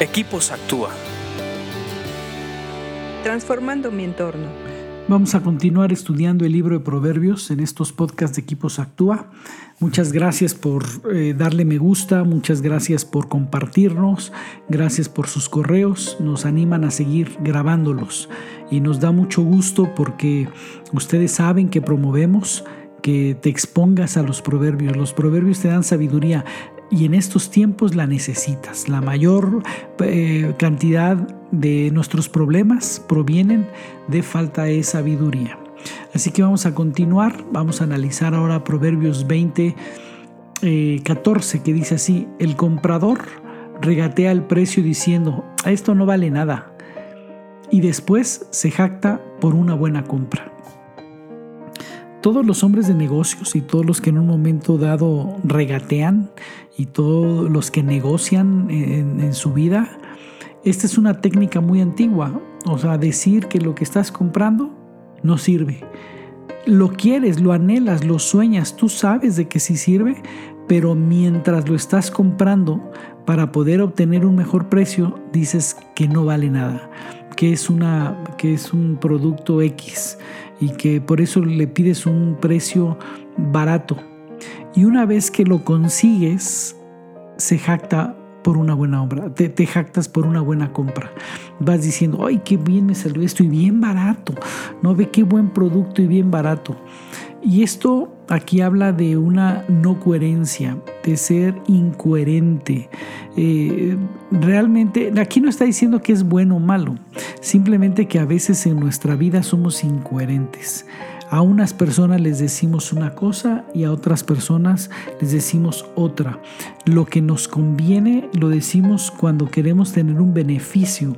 Equipos Actúa. Transformando mi entorno. Vamos a continuar estudiando el libro de Proverbios en estos podcasts de Equipos Actúa. Muchas gracias por eh, darle me gusta, muchas gracias por compartirnos, gracias por sus correos, nos animan a seguir grabándolos y nos da mucho gusto porque ustedes saben que promovemos que te expongas a los proverbios. Los proverbios te dan sabiduría y en estos tiempos la necesitas. La mayor eh, cantidad de nuestros problemas provienen de falta de sabiduría. Así que vamos a continuar, vamos a analizar ahora Proverbios 20, 14, eh, que dice así, el comprador regatea el precio diciendo, esto no vale nada, y después se jacta por una buena compra todos los hombres de negocios y todos los que en un momento dado regatean y todos los que negocian en, su vida, esta es una técnica muy antigua. O sea, decir que lo que estás comprando no sirve. Lo quieres, lo anhelas, lo sueñas, tú sabes de que sí sirve, pero mientras lo estás comprando para poder obtener un mejor precio, dices que no vale nada, que es, una, que es un producto X y que por eso le pides un precio barato. Y una vez que lo consigues, se jacta por una buena obra, te, jactas por una buena compra. Vas diciendo, ay, qué bien me salió esto y bien barato. No ve qué buen producto y bien barato. Y esto aquí habla de una no coherencia, de ser incoherente. Eh, realmente, aquí no está diciendo que es bueno o malo, simplemente que a veces en nuestra vida somos incoherentes. A unas personas les decimos una cosa y a otras personas les decimos otra. Lo que nos conviene lo decimos cuando queremos tener un beneficio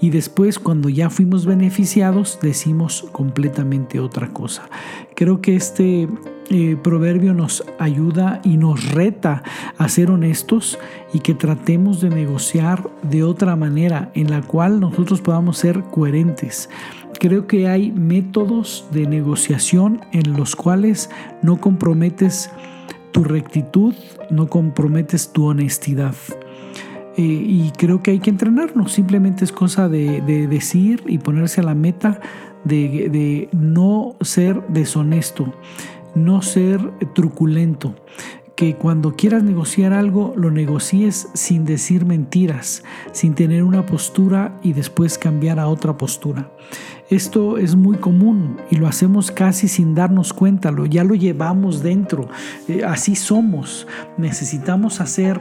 y después cuando ya fuimos beneficiados decimos completamente otra cosa. Creo que este eh, proverbio nos ayuda y nos reta a ser honestos y que tratemos de negociar de otra manera en la cual nosotros podamos ser coherentes. Creo que hay métodos de negociación en los cuales no comprometes tu rectitud, no comprometes tu honestidad. Eh, y creo que hay que entrenarnos, simplemente es cosa de, decir y ponerse a la meta de, de no ser deshonesto no ser truculento, que cuando quieras negociar algo lo negocies sin decir mentiras, sin tener una postura y después cambiar a otra postura. Esto es muy común y lo hacemos casi sin darnos cuenta, lo, ya lo llevamos dentro, eh, así somos. Necesitamos hacer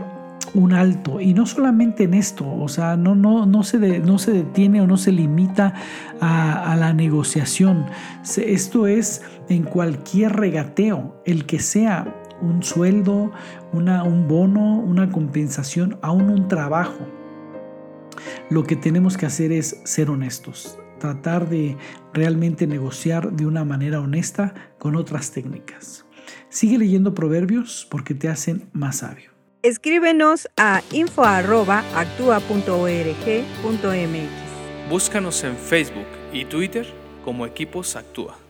un alto y no solamente en esto, o sea, no, no, no, se, no se detiene o no se limita a, la negociación. Esto es en cualquier regateo, el que sea un sueldo, una, un bono, una compensación, aún un trabajo. Lo que tenemos que hacer es ser honestos, tratar de realmente negociar de una manera honesta con otras técnicas. Sigue leyendo proverbios porque te hacen más sabio. Escríbenos a info.actua.org.mx. Búscanos en Facebook y Twitter como Equipos Actúa.